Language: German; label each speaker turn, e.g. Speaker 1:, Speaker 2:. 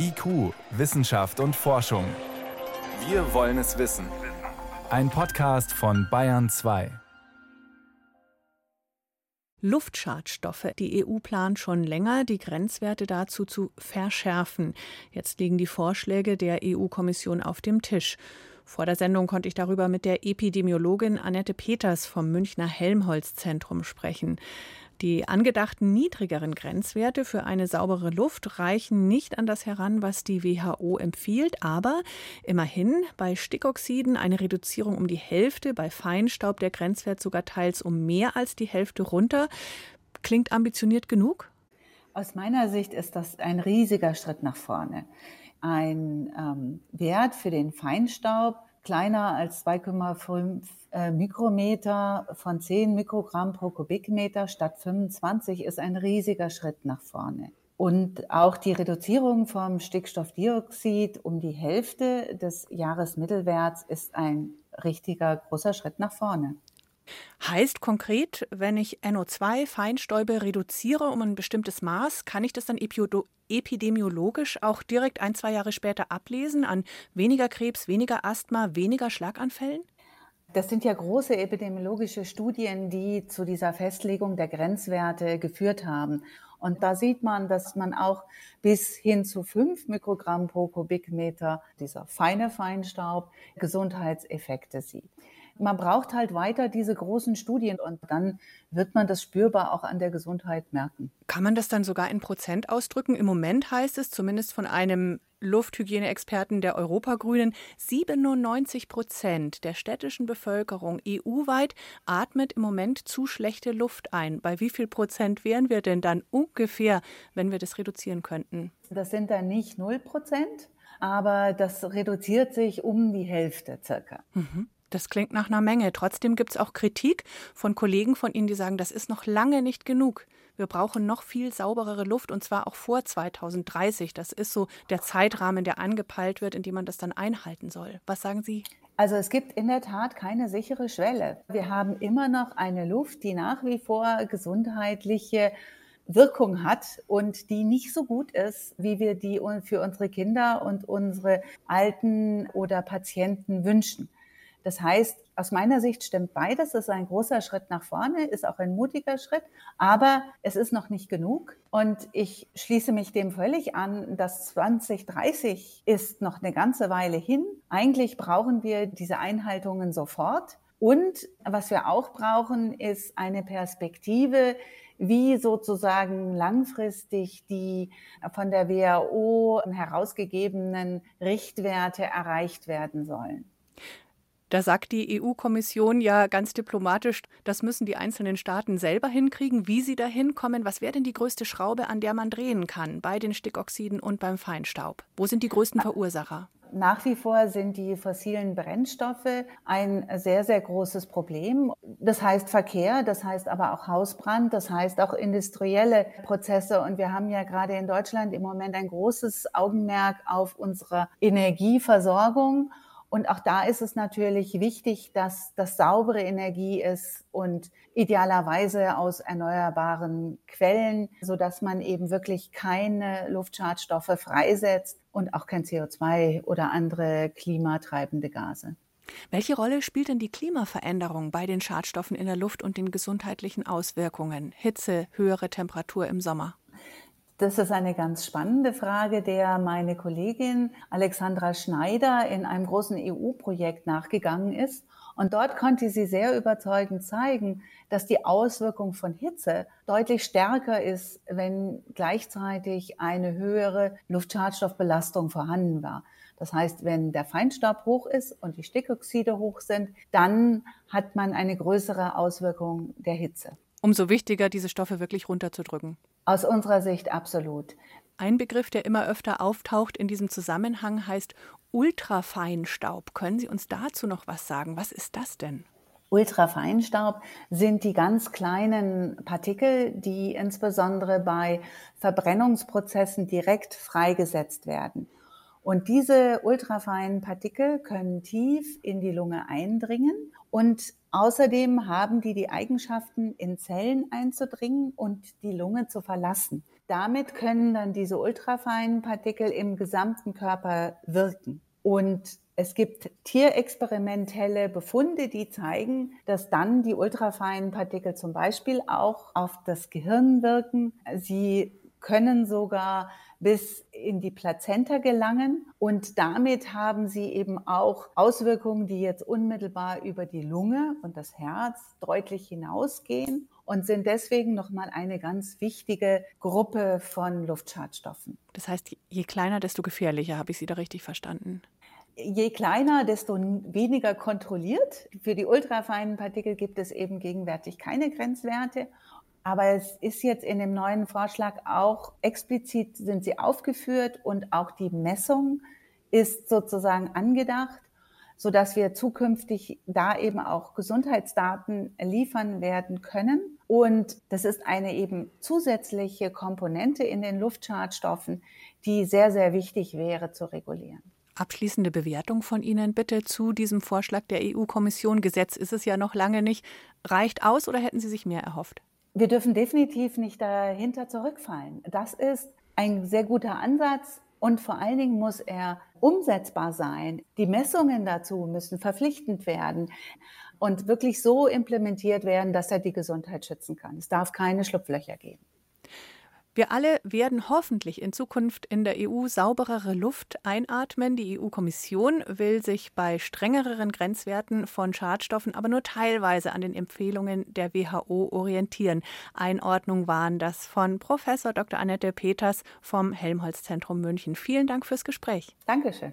Speaker 1: IQ, Wissenschaft und Forschung. Wir wollen es wissen. Ein Podcast von Bayern 2.
Speaker 2: Luftschadstoffe. Die EU plant schon länger, die Grenzwerte dazu zu verschärfen. Jetzt liegen die Vorschläge der EU-Kommission auf dem Tisch. Vor der Sendung konnte ich darüber mit der Epidemiologin Annette Peters vom Münchner Helmholtz-Zentrum sprechen. Die angedachten niedrigeren Grenzwerte für eine saubere Luft reichen nicht an das heran, was die WHO empfiehlt, aber immerhin bei Stickoxiden eine Reduzierung um die Hälfte, bei Feinstaub der Grenzwert sogar teils um mehr als die Hälfte runter. Klingt ambitioniert genug?
Speaker 3: Aus meiner Sicht ist das ein riesiger Schritt nach vorne. Ein ähm, Wert für den Feinstaub kleiner als 2,5 äh, Mikrometer von 10 Mikrogramm pro Kubikmeter statt 25 ist ein riesiger Schritt nach vorne. Und auch die Reduzierung vom Stickstoffdioxid um die Hälfte des Jahresmittelwerts ist ein richtiger großer Schritt nach vorne.
Speaker 2: Heißt konkret, wenn ich NO2 Feinstäube reduziere um ein bestimmtes Maß, kann ich das dann epidemiologisch auch direkt ein, zwei Jahre später ablesen an weniger Krebs, weniger Asthma, weniger Schlaganfällen?
Speaker 3: Das sind ja große epidemiologische Studien, die zu dieser Festlegung der Grenzwerte geführt haben. Und da sieht man, dass man auch bis hin zu fünf Mikrogramm pro Kubikmeter dieser feine Feinstaub Gesundheitseffekte sieht man braucht halt weiter diese großen Studien und dann wird man das spürbar auch an der Gesundheit merken.
Speaker 2: Kann man das dann sogar in Prozent ausdrücken? Im Moment heißt es zumindest von einem Lufthygieneexperten der Europagrünen, 97 Prozent der städtischen Bevölkerung EU-weit atmet im Moment zu schlechte Luft ein. Bei wie viel Prozent wären wir denn dann ungefähr, wenn wir das reduzieren könnten?
Speaker 3: Das sind dann nicht 0 Prozent, aber das reduziert sich um die Hälfte circa.
Speaker 2: Mhm. Das klingt nach einer Menge. Trotzdem gibt es auch Kritik von Kollegen von Ihnen, die sagen, das ist noch lange nicht genug. Wir brauchen noch viel sauberere Luft und zwar auch vor 2030. Das ist so der Zeitrahmen, der angepeilt wird, in dem man das dann einhalten soll. Was sagen Sie?
Speaker 3: Also es gibt in der Tat keine sichere Schwelle. Wir haben immer noch eine Luft, die nach wie vor gesundheitliche Wirkung hat und die nicht so gut ist, wie wir die für unsere Kinder und unsere Alten oder Patienten wünschen. Das heißt, aus meiner Sicht stimmt beides. Es ist ein großer Schritt nach vorne, ist auch ein mutiger Schritt, aber es ist noch nicht genug. Und ich schließe mich dem völlig an, dass 2030 ist noch eine ganze Weile hin. Eigentlich brauchen wir diese Einhaltungen sofort. Und was wir auch brauchen, ist eine Perspektive, wie sozusagen langfristig die von der WHO herausgegebenen Richtwerte erreicht werden sollen.
Speaker 2: Da sagt die EU-Kommission ja ganz diplomatisch, das müssen die einzelnen Staaten selber hinkriegen, wie sie dahin kommen. Was wäre denn die größte Schraube, an der man drehen kann bei den Stickoxiden und beim Feinstaub? Wo sind die größten Verursacher?
Speaker 3: Nach wie vor sind die fossilen Brennstoffe ein sehr, sehr großes Problem. Das heißt Verkehr, das heißt aber auch Hausbrand, das heißt auch industrielle Prozesse. Und wir haben ja gerade in Deutschland im Moment ein großes Augenmerk auf unsere Energieversorgung. Und auch da ist es natürlich wichtig, dass das saubere Energie ist und idealerweise aus erneuerbaren Quellen, so dass man eben wirklich keine Luftschadstoffe freisetzt und auch kein CO2 oder andere klimatreibende Gase.
Speaker 2: Welche Rolle spielt denn die Klimaveränderung bei den Schadstoffen in der Luft und den gesundheitlichen Auswirkungen? Hitze, höhere Temperatur im Sommer?
Speaker 3: Das ist eine ganz spannende Frage, der meine Kollegin Alexandra Schneider in einem großen EU-Projekt nachgegangen ist. Und dort konnte sie sehr überzeugend zeigen, dass die Auswirkung von Hitze deutlich stärker ist, wenn gleichzeitig eine höhere Luftschadstoffbelastung vorhanden war. Das heißt, wenn der Feinstaub hoch ist und die Stickoxide hoch sind, dann hat man eine größere Auswirkung der Hitze.
Speaker 2: Umso wichtiger, diese Stoffe wirklich runterzudrücken.
Speaker 3: Aus unserer Sicht absolut.
Speaker 2: Ein Begriff, der immer öfter auftaucht in diesem Zusammenhang, heißt Ultrafeinstaub. Können Sie uns dazu noch was sagen? Was ist das denn?
Speaker 3: Ultrafeinstaub sind die ganz kleinen Partikel, die insbesondere bei Verbrennungsprozessen direkt freigesetzt werden. Und diese ultrafeinen Partikel können tief in die Lunge eindringen und außerdem haben die die Eigenschaften, in Zellen einzudringen und die Lunge zu verlassen. Damit können dann diese ultrafeinen Partikel im gesamten Körper wirken. Und es gibt tierexperimentelle Befunde, die zeigen, dass dann die ultrafeinen Partikel zum Beispiel auch auf das Gehirn wirken. Sie können sogar bis in die Plazenta gelangen und damit haben sie eben auch Auswirkungen, die jetzt unmittelbar über die Lunge und das Herz deutlich hinausgehen und sind deswegen nochmal eine ganz wichtige Gruppe von Luftschadstoffen.
Speaker 2: Das heißt, je kleiner, desto gefährlicher, habe ich Sie da richtig verstanden?
Speaker 3: Je kleiner, desto weniger kontrolliert. Für die ultrafeinen Partikel gibt es eben gegenwärtig keine Grenzwerte. Aber es ist jetzt in dem neuen Vorschlag auch explizit sind sie aufgeführt und auch die Messung ist sozusagen angedacht, so dass wir zukünftig da eben auch Gesundheitsdaten liefern werden können. Und das ist eine eben zusätzliche Komponente in den Luftschadstoffen, die sehr, sehr wichtig wäre zu regulieren.
Speaker 2: Abschließende Bewertung von Ihnen bitte zu diesem Vorschlag der EU-Kommission. Gesetz ist es ja noch lange nicht. Reicht aus oder hätten Sie sich mehr erhofft?
Speaker 3: Wir dürfen definitiv nicht dahinter zurückfallen. Das ist ein sehr guter Ansatz und vor allen Dingen muss er umsetzbar sein. Die Messungen dazu müssen verpflichtend werden und wirklich so implementiert werden, dass er die Gesundheit schützen kann. Es darf keine Schlupflöcher geben.
Speaker 2: Wir alle werden hoffentlich in Zukunft in der EU sauberere Luft einatmen. Die EU-Kommission will sich bei strengeren Grenzwerten von Schadstoffen aber nur teilweise an den Empfehlungen der WHO orientieren. Einordnung waren das von Professor Dr. Annette Peters vom Helmholtz Zentrum München. Vielen Dank fürs Gespräch.
Speaker 3: Dankeschön.